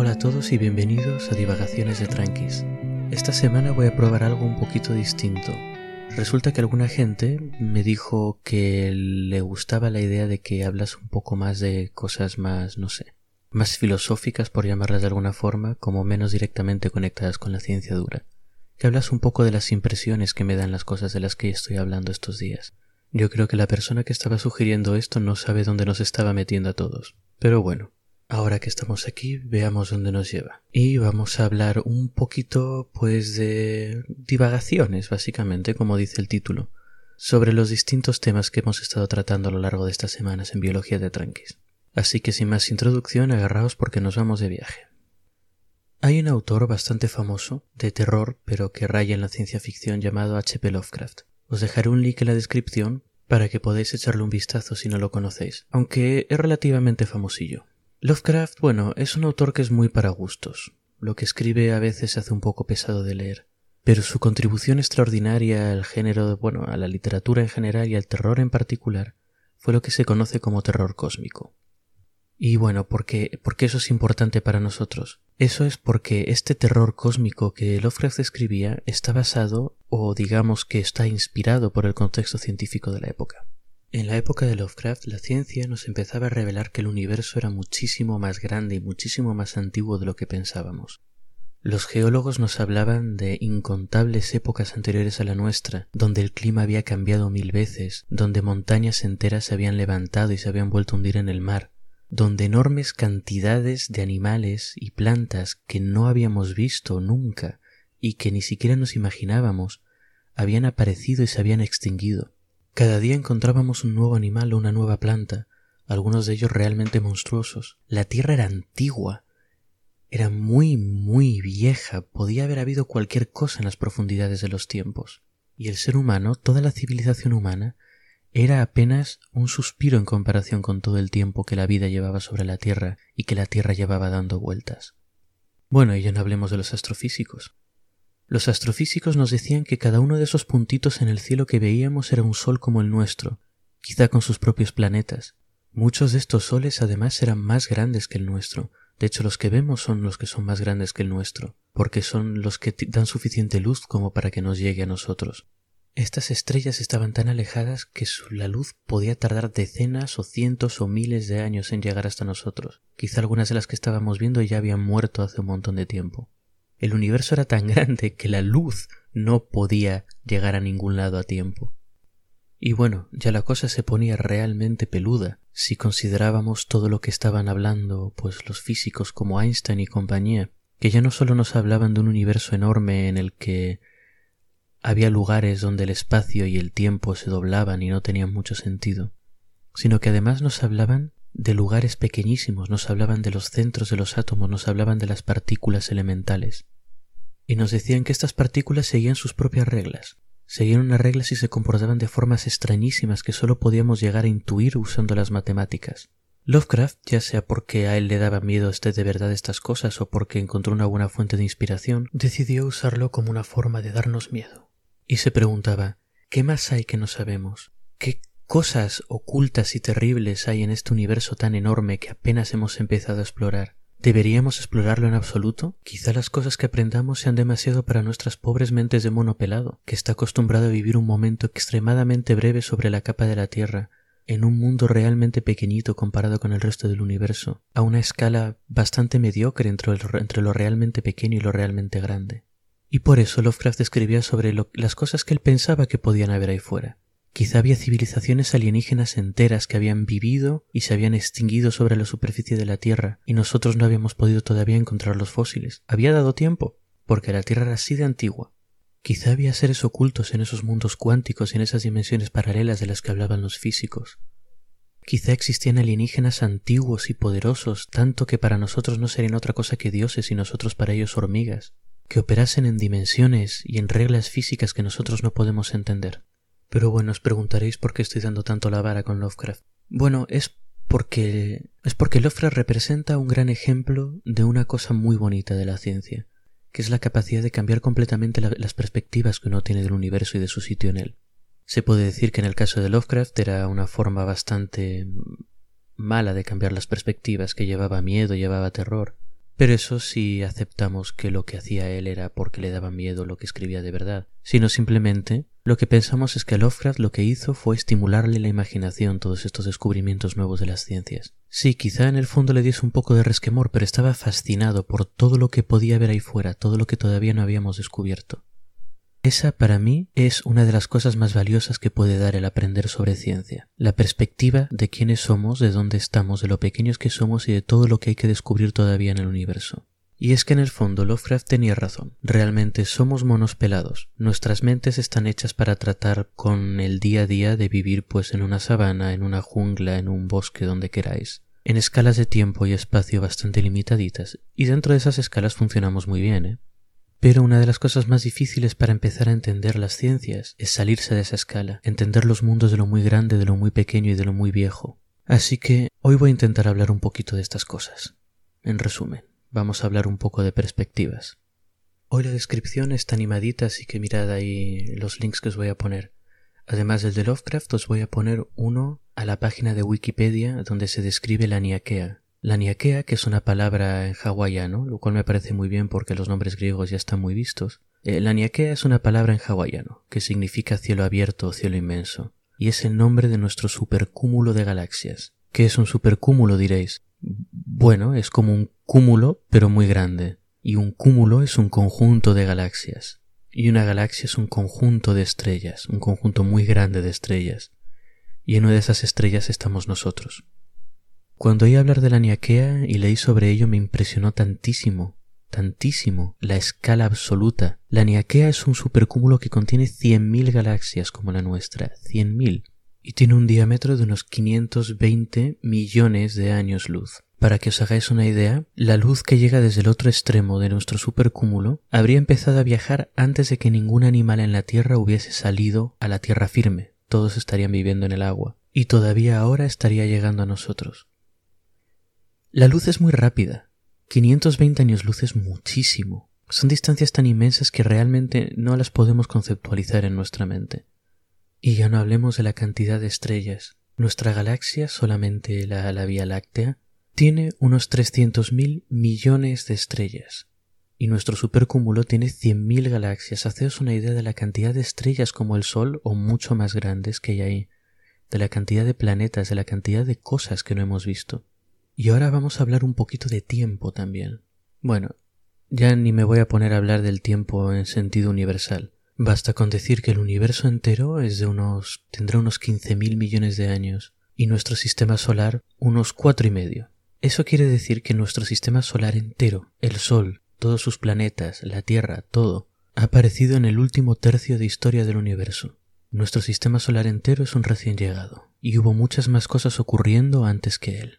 Hola a todos y bienvenidos a Divagaciones de Tranquis. Esta semana voy a probar algo un poquito distinto. Resulta que alguna gente me dijo que le gustaba la idea de que hablas un poco más de cosas más, no sé, más filosóficas por llamarlas de alguna forma, como menos directamente conectadas con la ciencia dura. Que hablas un poco de las impresiones que me dan las cosas de las que estoy hablando estos días. Yo creo que la persona que estaba sugiriendo esto no sabe dónde nos estaba metiendo a todos. Pero bueno, Ahora que estamos aquí, veamos dónde nos lleva. Y vamos a hablar un poquito, pues, de divagaciones, básicamente, como dice el título, sobre los distintos temas que hemos estado tratando a lo largo de estas semanas en Biología de Tranquis. Así que sin más introducción, agarraos porque nos vamos de viaje. Hay un autor bastante famoso, de terror, pero que raya en la ciencia ficción llamado H.P. Lovecraft. Os dejaré un link en la descripción para que podáis echarle un vistazo si no lo conocéis, aunque es relativamente famosillo. Lovecraft, bueno, es un autor que es muy para gustos. Lo que escribe a veces se hace un poco pesado de leer. Pero su contribución extraordinaria al género, bueno, a la literatura en general y al terror en particular, fue lo que se conoce como terror cósmico. Y bueno, ¿por qué, ¿por qué eso es importante para nosotros? Eso es porque este terror cósmico que Lovecraft escribía está basado, o digamos que está inspirado por el contexto científico de la época. En la época de Lovecraft, la ciencia nos empezaba a revelar que el universo era muchísimo más grande y muchísimo más antiguo de lo que pensábamos. Los geólogos nos hablaban de incontables épocas anteriores a la nuestra, donde el clima había cambiado mil veces, donde montañas enteras se habían levantado y se habían vuelto a hundir en el mar, donde enormes cantidades de animales y plantas que no habíamos visto nunca y que ni siquiera nos imaginábamos habían aparecido y se habían extinguido. Cada día encontrábamos un nuevo animal o una nueva planta, algunos de ellos realmente monstruosos. La Tierra era antigua, era muy, muy vieja, podía haber habido cualquier cosa en las profundidades de los tiempos. Y el ser humano, toda la civilización humana, era apenas un suspiro en comparación con todo el tiempo que la vida llevaba sobre la Tierra y que la Tierra llevaba dando vueltas. Bueno, y ya no hablemos de los astrofísicos. Los astrofísicos nos decían que cada uno de esos puntitos en el cielo que veíamos era un sol como el nuestro, quizá con sus propios planetas. Muchos de estos soles además eran más grandes que el nuestro. De hecho, los que vemos son los que son más grandes que el nuestro, porque son los que dan suficiente luz como para que nos llegue a nosotros. Estas estrellas estaban tan alejadas que la luz podía tardar decenas o cientos o miles de años en llegar hasta nosotros. Quizá algunas de las que estábamos viendo ya habían muerto hace un montón de tiempo. El universo era tan grande que la luz no podía llegar a ningún lado a tiempo. Y bueno, ya la cosa se ponía realmente peluda si considerábamos todo lo que estaban hablando, pues los físicos como Einstein y compañía, que ya no solo nos hablaban de un universo enorme en el que había lugares donde el espacio y el tiempo se doblaban y no tenían mucho sentido, sino que además nos hablaban de lugares pequeñísimos, nos hablaban de los centros de los átomos, nos hablaban de las partículas elementales. Y nos decían que estas partículas seguían sus propias reglas, seguían unas reglas y se comportaban de formas extrañísimas que solo podíamos llegar a intuir usando las matemáticas. Lovecraft, ya sea porque a él le daba miedo este de verdad estas cosas o porque encontró una buena fuente de inspiración, decidió usarlo como una forma de darnos miedo. Y se preguntaba ¿qué más hay que no sabemos? ¿Qué cosas ocultas y terribles hay en este universo tan enorme que apenas hemos empezado a explorar. ¿Deberíamos explorarlo en absoluto? Quizá las cosas que aprendamos sean demasiado para nuestras pobres mentes de mono pelado, que está acostumbrado a vivir un momento extremadamente breve sobre la capa de la Tierra, en un mundo realmente pequeñito comparado con el resto del universo, a una escala bastante mediocre entre, lo realmente pequeño y lo realmente grande. Y por eso Lovecraft escribía sobre las cosas que él pensaba que podían haber ahí fuera. Quizá había civilizaciones alienígenas enteras que habían vivido y se habían extinguido sobre la superficie de la Tierra y nosotros no habíamos podido todavía encontrar los fósiles. Había dado tiempo, porque la Tierra era así de antigua. Quizá había seres ocultos en esos mundos cuánticos y en esas dimensiones paralelas de las que hablaban los físicos. Quizá existían alienígenas antiguos y poderosos, tanto que para nosotros no serían otra cosa que dioses y nosotros para ellos hormigas, que operasen en dimensiones y en reglas físicas que nosotros no podemos entender. Pero bueno, os preguntaréis por qué estoy dando tanto la vara con Lovecraft. Bueno, es porque es porque Lovecraft representa un gran ejemplo de una cosa muy bonita de la ciencia, que es la capacidad de cambiar completamente las perspectivas que uno tiene del universo y de su sitio en él. Se puede decir que en el caso de Lovecraft era una forma bastante mala de cambiar las perspectivas, que llevaba miedo, llevaba terror, Pero eso si aceptamos que lo que hacía él era porque le daba miedo lo que escribía de verdad, sino simplemente lo que pensamos es que Lovecraft lo que hizo fue estimularle la imaginación todos estos descubrimientos nuevos de las ciencias. Sí, quizá en el fondo le diese un poco de resquemor, pero estaba fascinado por todo lo que podía haber ahí fuera, todo lo que todavía no habíamos descubierto. Esa para mí es una de las cosas más valiosas que puede dar el aprender sobre ciencia, la perspectiva de quiénes somos, de dónde estamos, de lo pequeños que somos y de todo lo que hay que descubrir todavía en el universo. Y es que en el fondo Lovecraft tenía razón. Realmente somos monos pelados. Nuestras mentes están hechas para tratar con el día a día de vivir pues en una sabana, en una jungla, en un bosque, donde queráis. En escalas de tiempo y espacio bastante limitaditas. Y dentro de esas escalas funcionamos muy bien, ¿eh? Pero una de las cosas más difíciles para empezar a entender las ciencias es salirse de esa escala, entender los mundos de lo muy grande, de lo muy pequeño y de lo muy viejo. Así que hoy voy a intentar hablar un poquito de estas cosas. En resumen, vamos a hablar un poco de perspectivas. Hoy la descripción está animadita, así que mirad ahí los links que os voy a poner. Además del de Lovecraft, os voy a poner uno a la página de Wikipedia donde se describe la niaquea, la niaquea, que es una palabra en hawaiano, lo cual me parece muy bien porque los nombres griegos ya están muy vistos. Eh, la niaquea es una palabra en hawaiano, que significa cielo abierto o cielo inmenso, y es el nombre de nuestro supercúmulo de galaxias. ¿Qué es un supercúmulo, diréis? Bueno, es como un cúmulo, pero muy grande, y un cúmulo es un conjunto de galaxias, y una galaxia es un conjunto de estrellas, un conjunto muy grande de estrellas, y en una de esas estrellas estamos nosotros. Cuando oí hablar de la Niaquea y leí sobre ello me impresionó tantísimo, tantísimo, la escala absoluta. La Niaquea es un supercúmulo que contiene 100.000 galaxias como la nuestra, 100.000, y tiene un diámetro de unos 520 millones de años luz. Para que os hagáis una idea, la luz que llega desde el otro extremo de nuestro supercúmulo habría empezado a viajar antes de que ningún animal en la Tierra hubiese salido a la tierra firme. Todos estarían viviendo en el agua. Y todavía ahora estaría llegando a nosotros. La luz es muy rápida. 520 años luz es muchísimo. Son distancias tan inmensas que realmente no las podemos conceptualizar en nuestra mente. Y ya no hablemos de la cantidad de estrellas. Nuestra galaxia, solamente la, la Vía Láctea, tiene unos 300.000 millones de estrellas. Y nuestro supercúmulo tiene 100.000 galaxias. Haceos una idea de la cantidad de estrellas como el Sol o mucho más grandes que hay ahí, de la cantidad de planetas, de la cantidad de cosas que no hemos visto. Y ahora vamos a hablar un poquito de tiempo también. Bueno, ya ni me voy a poner a hablar del tiempo en sentido universal. Basta con decir que el universo entero es de unos tendrá unos quince mil millones de años y nuestro sistema solar unos cuatro y medio. Eso quiere decir que nuestro sistema solar entero, el Sol, todos sus planetas, la Tierra, todo, ha aparecido en el último tercio de historia del universo. Nuestro sistema solar entero es un recién llegado, y hubo muchas más cosas ocurriendo antes que él.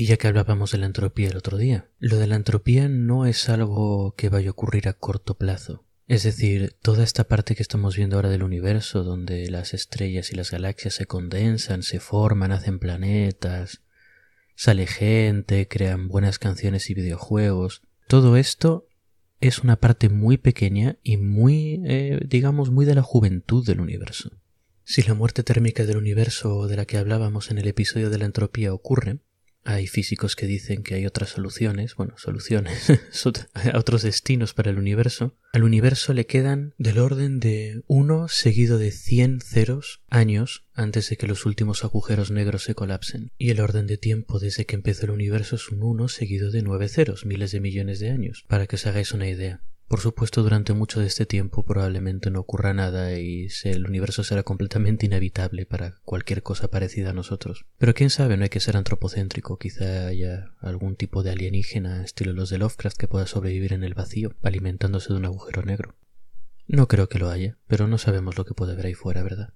Y ya que hablábamos de la entropía el otro día, lo de la entropía no es algo que vaya a ocurrir a corto plazo. Es decir, toda esta parte que estamos viendo ahora del universo, donde las estrellas y las galaxias se condensan, se forman, hacen planetas, sale gente, crean buenas canciones y videojuegos, todo esto es una parte muy pequeña y muy, eh, digamos, muy de la juventud del universo. Si la muerte térmica del universo de la que hablábamos en el episodio de la entropía ocurre, hay físicos que dicen que hay otras soluciones, bueno, soluciones, otros destinos para el universo. Al universo le quedan del orden de uno seguido de 100 ceros años antes de que los últimos agujeros negros se colapsen. Y el orden de tiempo desde que empezó el universo es un 1 seguido de 9 ceros, miles de millones de años, para que os hagáis una idea. Por supuesto, durante mucho de este tiempo probablemente no ocurra nada y el universo será completamente inhabitable para cualquier cosa parecida a nosotros. Pero quién sabe, no hay que ser antropocéntrico, quizá haya algún tipo de alienígena estilo los de Lovecraft que pueda sobrevivir en el vacío, alimentándose de un agujero negro. No creo que lo haya, pero no sabemos lo que puede haber ahí fuera, ¿verdad?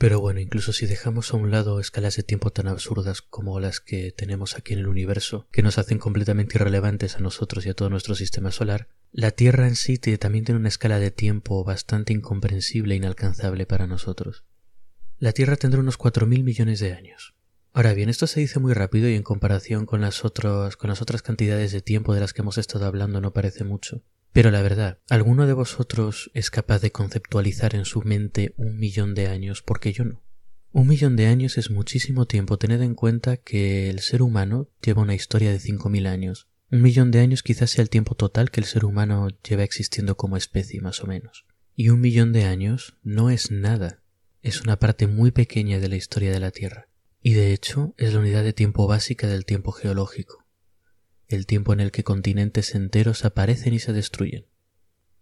Pero bueno, incluso si dejamos a un lado escalas de tiempo tan absurdas como las que tenemos aquí en el universo, que nos hacen completamente irrelevantes a nosotros y a todo nuestro sistema solar, la Tierra en sí también tiene una escala de tiempo bastante incomprensible e inalcanzable para nosotros. La Tierra tendrá unos cuatro mil millones de años. Ahora bien, esto se dice muy rápido y en comparación con las, otras, con las otras cantidades de tiempo de las que hemos estado hablando no parece mucho. Pero la verdad, ¿alguno de vosotros es capaz de conceptualizar en su mente un millón de años? Porque yo no. Un millón de años es muchísimo tiempo, tened en cuenta que el ser humano lleva una historia de cinco mil años. Un millón de años quizás sea el tiempo total que el ser humano lleva existiendo como especie, más o menos. Y un millón de años no es nada, es una parte muy pequeña de la historia de la Tierra. Y de hecho es la unidad de tiempo básica del tiempo geológico, el tiempo en el que continentes enteros aparecen y se destruyen.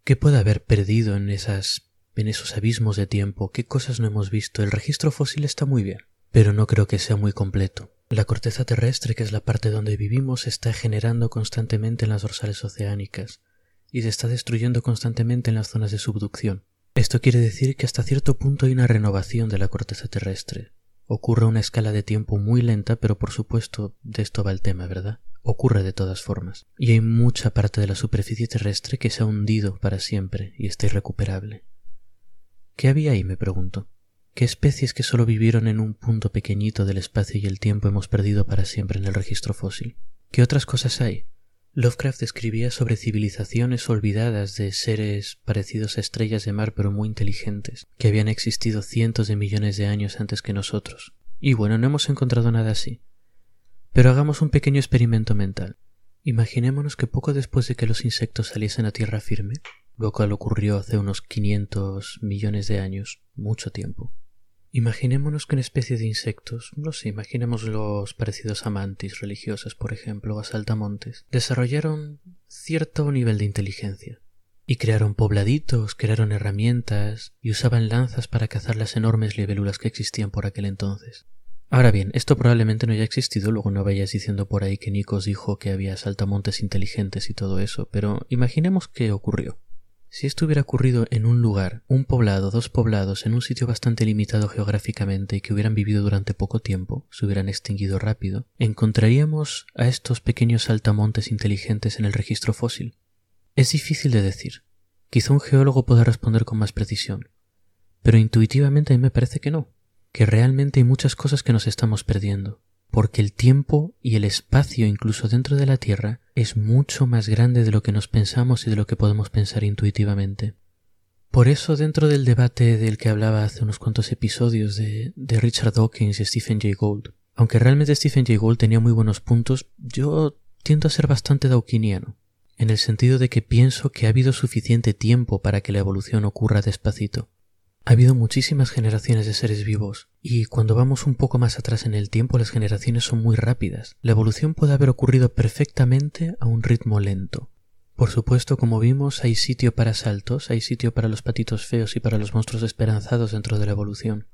¿Qué puede haber perdido en esas en esos abismos de tiempo? ¿Qué cosas no hemos visto? El registro fósil está muy bien, pero no creo que sea muy completo. La corteza terrestre, que es la parte donde vivimos, se está generando constantemente en las dorsales oceánicas y se está destruyendo constantemente en las zonas de subducción. Esto quiere decir que hasta cierto punto hay una renovación de la corteza terrestre. Ocurre a una escala de tiempo muy lenta, pero por supuesto de esto va el tema, ¿verdad? Ocurre de todas formas. Y hay mucha parte de la superficie terrestre que se ha hundido para siempre y está irrecuperable. ¿Qué había ahí? me pregunto. ¿Qué especies que solo vivieron en un punto pequeñito del espacio y el tiempo hemos perdido para siempre en el registro fósil? ¿Qué otras cosas hay? Lovecraft escribía sobre civilizaciones olvidadas de seres parecidos a estrellas de mar pero muy inteligentes, que habían existido cientos de millones de años antes que nosotros. Y bueno, no hemos encontrado nada así. Pero hagamos un pequeño experimento mental. Imaginémonos que poco después de que los insectos saliesen a tierra firme, lo cual ocurrió hace unos 500 millones de años, mucho tiempo, Imaginémonos que una especie de insectos, no sé, imaginemos los parecidos a mantis religiosas, por ejemplo, o a saltamontes, desarrollaron cierto nivel de inteligencia. Y crearon pobladitos, crearon herramientas y usaban lanzas para cazar las enormes libélulas que existían por aquel entonces. Ahora bien, esto probablemente no haya existido, luego no vayas diciendo por ahí que Nikos dijo que había saltamontes inteligentes y todo eso, pero imaginemos que ocurrió. Si esto hubiera ocurrido en un lugar, un poblado, dos poblados, en un sitio bastante limitado geográficamente y que hubieran vivido durante poco tiempo, se hubieran extinguido rápido, ¿encontraríamos a estos pequeños saltamontes inteligentes en el registro fósil? Es difícil de decir. Quizá un geólogo pueda responder con más precisión. Pero intuitivamente a mí me parece que no, que realmente hay muchas cosas que nos estamos perdiendo porque el tiempo y el espacio incluso dentro de la Tierra es mucho más grande de lo que nos pensamos y de lo que podemos pensar intuitivamente. Por eso dentro del debate del que hablaba hace unos cuantos episodios de, de Richard Dawkins y Stephen Jay Gould, aunque realmente Stephen Jay Gould tenía muy buenos puntos, yo tiendo a ser bastante dawkiniano, en el sentido de que pienso que ha habido suficiente tiempo para que la evolución ocurra despacito. Ha habido muchísimas generaciones de seres vivos, y cuando vamos un poco más atrás en el tiempo las generaciones son muy rápidas. La evolución puede haber ocurrido perfectamente a un ritmo lento. Por supuesto, como vimos, hay sitio para saltos, hay sitio para los patitos feos y para los monstruos esperanzados dentro de la evolución.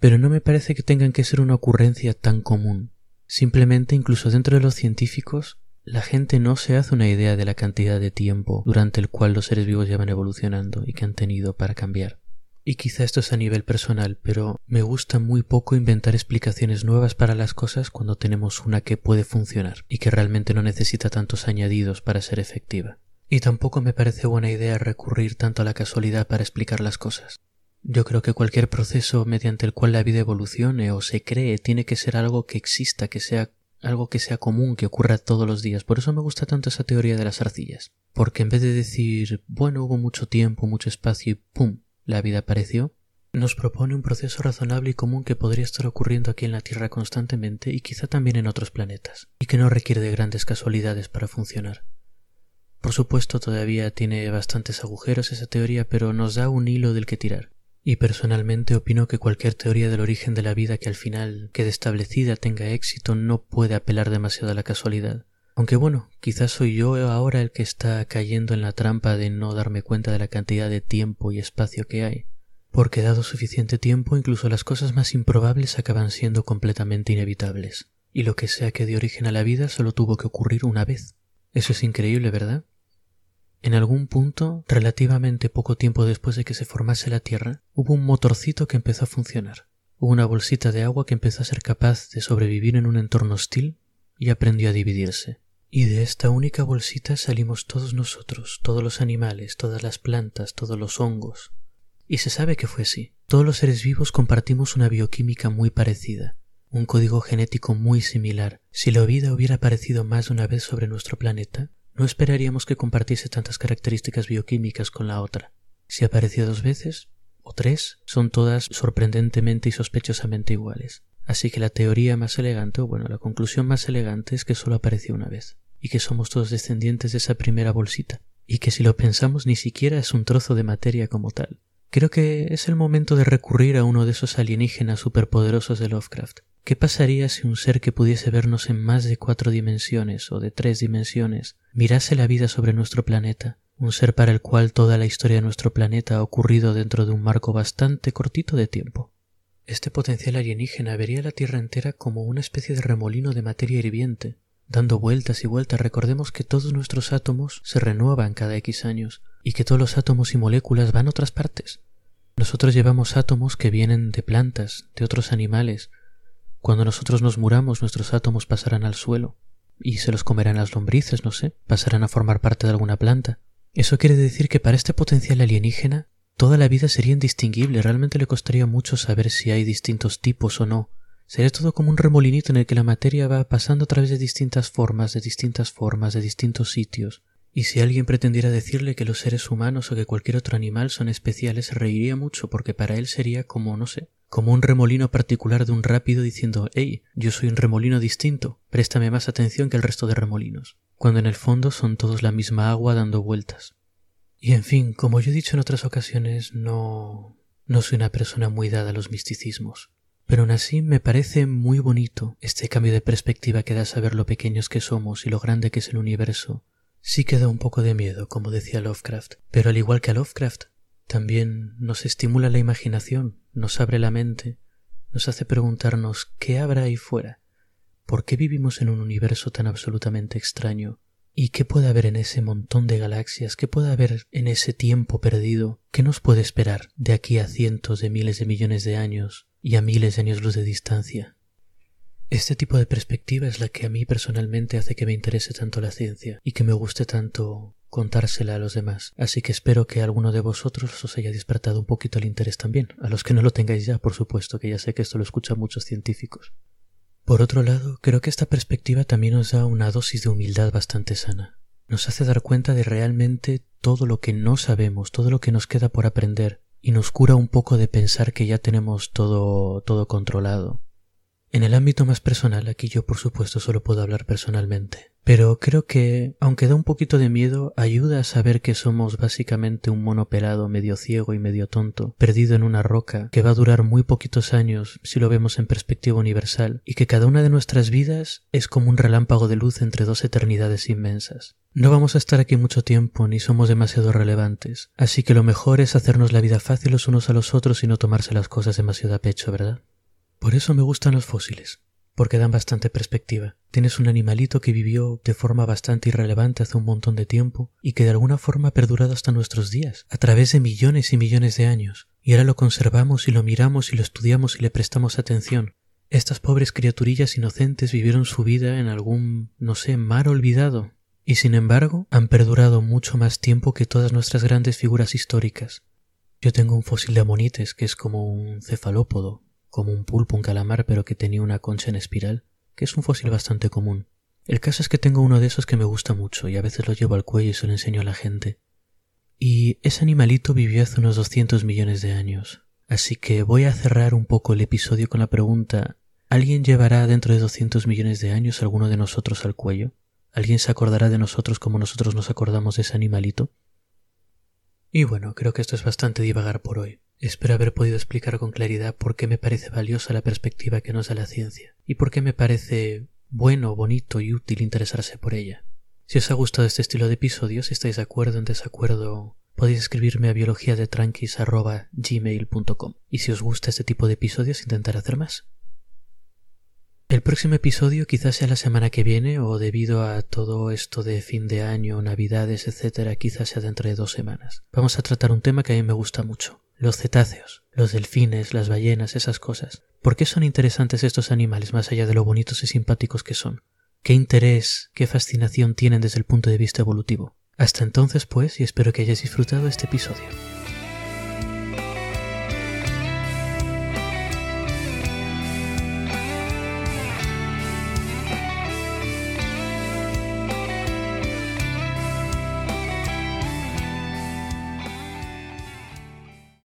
Pero no me parece que tengan que ser una ocurrencia tan común. Simplemente, incluso dentro de los científicos, la gente no se hace una idea de la cantidad de tiempo durante el cual los seres vivos llevan evolucionando y que han tenido para cambiar. Y quizá esto es a nivel personal, pero me gusta muy poco inventar explicaciones nuevas para las cosas cuando tenemos una que puede funcionar y que realmente no necesita tantos añadidos para ser efectiva. Y tampoco me parece buena idea recurrir tanto a la casualidad para explicar las cosas. Yo creo que cualquier proceso mediante el cual la vida evolucione o se cree tiene que ser algo que exista, que sea algo que sea común, que ocurra todos los días. Por eso me gusta tanto esa teoría de las arcillas. Porque en vez de decir, bueno, hubo mucho tiempo, mucho espacio y ¡pum! La vida apareció, nos propone un proceso razonable y común que podría estar ocurriendo aquí en la Tierra constantemente y quizá también en otros planetas, y que no requiere de grandes casualidades para funcionar. Por supuesto, todavía tiene bastantes agujeros esa teoría, pero nos da un hilo del que tirar. Y personalmente opino que cualquier teoría del origen de la vida que al final quede establecida tenga éxito no puede apelar demasiado a la casualidad, aunque bueno, quizás soy yo ahora el que está cayendo en la trampa de no darme cuenta de la cantidad de tiempo y espacio que hay. Porque dado suficiente tiempo, incluso las cosas más improbables acaban siendo completamente inevitables. Y lo que sea que dio origen a la vida solo tuvo que ocurrir una vez. Eso es increíble, ¿verdad? En algún punto, relativamente poco tiempo después de que se formase la Tierra, hubo un motorcito que empezó a funcionar. Hubo una bolsita de agua que empezó a ser capaz de sobrevivir en un entorno hostil y aprendió a dividirse. Y de esta única bolsita salimos todos nosotros, todos los animales, todas las plantas, todos los hongos. Y se sabe que fue así. Todos los seres vivos compartimos una bioquímica muy parecida, un código genético muy similar. Si la vida hubiera aparecido más de una vez sobre nuestro planeta, no esperaríamos que compartiese tantas características bioquímicas con la otra. Si apareció dos veces, o tres, son todas sorprendentemente y sospechosamente iguales. Así que la teoría más elegante, o bueno, la conclusión más elegante es que solo apareció una vez. Y que somos todos descendientes de esa primera bolsita, y que si lo pensamos ni siquiera es un trozo de materia como tal. Creo que es el momento de recurrir a uno de esos alienígenas superpoderosos de Lovecraft. ¿Qué pasaría si un ser que pudiese vernos en más de cuatro dimensiones o de tres dimensiones mirase la vida sobre nuestro planeta? Un ser para el cual toda la historia de nuestro planeta ha ocurrido dentro de un marco bastante cortito de tiempo. Este potencial alienígena vería la Tierra entera como una especie de remolino de materia hirviente, dando vueltas y vueltas. Recordemos que todos nuestros átomos se renuevan cada X años, y que todos los átomos y moléculas van a otras partes. Nosotros llevamos átomos que vienen de plantas, de otros animales. Cuando nosotros nos muramos, nuestros átomos pasarán al suelo y se los comerán las lombrices, no sé, pasarán a formar parte de alguna planta. Eso quiere decir que para este potencial alienígena toda la vida sería indistinguible, realmente le costaría mucho saber si hay distintos tipos o no. Sería todo como un remolinito en el que la materia va pasando a través de distintas formas, de distintas formas, de distintos sitios. Y si alguien pretendiera decirle que los seres humanos o que cualquier otro animal son especiales, reiría mucho porque para él sería como, no sé, como un remolino particular de un rápido diciendo Hey, yo soy un remolino distinto, préstame más atención que el resto de remolinos, cuando en el fondo son todos la misma agua dando vueltas. Y en fin, como yo he dicho en otras ocasiones, no... no soy una persona muy dada a los misticismos. Pero aún así me parece muy bonito este cambio de perspectiva que da saber lo pequeños que somos y lo grande que es el universo, Sí queda un poco de miedo, como decía Lovecraft, pero al igual que a Lovecraft, también nos estimula la imaginación, nos abre la mente, nos hace preguntarnos qué habrá ahí fuera, por qué vivimos en un universo tan absolutamente extraño, y qué puede haber en ese montón de galaxias, qué puede haber en ese tiempo perdido, qué nos puede esperar de aquí a cientos de miles de millones de años y a miles de años luz de distancia. Este tipo de perspectiva es la que a mí personalmente hace que me interese tanto la ciencia y que me guste tanto contársela a los demás. Así que espero que alguno de vosotros os haya despertado un poquito el interés también, a los que no lo tengáis ya, por supuesto, que ya sé que esto lo escuchan muchos científicos. Por otro lado, creo que esta perspectiva también nos da una dosis de humildad bastante sana. Nos hace dar cuenta de realmente todo lo que no sabemos, todo lo que nos queda por aprender, y nos cura un poco de pensar que ya tenemos todo todo controlado. En el ámbito más personal, aquí yo por supuesto solo puedo hablar personalmente, pero creo que, aunque da un poquito de miedo, ayuda a saber que somos básicamente un mono pelado medio ciego y medio tonto, perdido en una roca, que va a durar muy poquitos años si lo vemos en perspectiva universal, y que cada una de nuestras vidas es como un relámpago de luz entre dos eternidades inmensas. No vamos a estar aquí mucho tiempo ni somos demasiado relevantes, así que lo mejor es hacernos la vida fácil los unos a los otros y no tomarse las cosas demasiado a pecho, ¿verdad? Por eso me gustan los fósiles, porque dan bastante perspectiva. Tienes un animalito que vivió de forma bastante irrelevante hace un montón de tiempo y que de alguna forma ha perdurado hasta nuestros días, a través de millones y millones de años, y ahora lo conservamos y lo miramos y lo estudiamos y le prestamos atención. Estas pobres criaturillas inocentes vivieron su vida en algún, no sé, mar olvidado, y sin embargo han perdurado mucho más tiempo que todas nuestras grandes figuras históricas. Yo tengo un fósil de amonites que es como un cefalópodo, como un pulpo, un calamar, pero que tenía una concha en espiral, que es un fósil bastante común. El caso es que tengo uno de esos que me gusta mucho y a veces lo llevo al cuello y se lo enseño a la gente. Y ese animalito vivió hace unos 200 millones de años. Así que voy a cerrar un poco el episodio con la pregunta ¿Alguien llevará dentro de 200 millones de años alguno de nosotros al cuello? ¿Alguien se acordará de nosotros como nosotros nos acordamos de ese animalito? Y bueno, creo que esto es bastante divagar por hoy. Espero haber podido explicar con claridad por qué me parece valiosa la perspectiva que nos da la ciencia y por qué me parece bueno, bonito y útil interesarse por ella. Si os ha gustado este estilo de episodios, si estáis de acuerdo o en desacuerdo, podéis escribirme a biologiadetranquis.gmail.com y si os gusta este tipo de episodios intentaré hacer más. El próximo episodio quizás sea la semana que viene o debido a todo esto de fin de año, navidades, etcétera, quizás sea dentro de dos semanas. Vamos a tratar un tema que a mí me gusta mucho, los cetáceos, los delfines, las ballenas, esas cosas. ¿Por qué son interesantes estos animales más allá de lo bonitos y simpáticos que son? ¿Qué interés, qué fascinación tienen desde el punto de vista evolutivo? Hasta entonces, pues, y espero que hayáis disfrutado este episodio.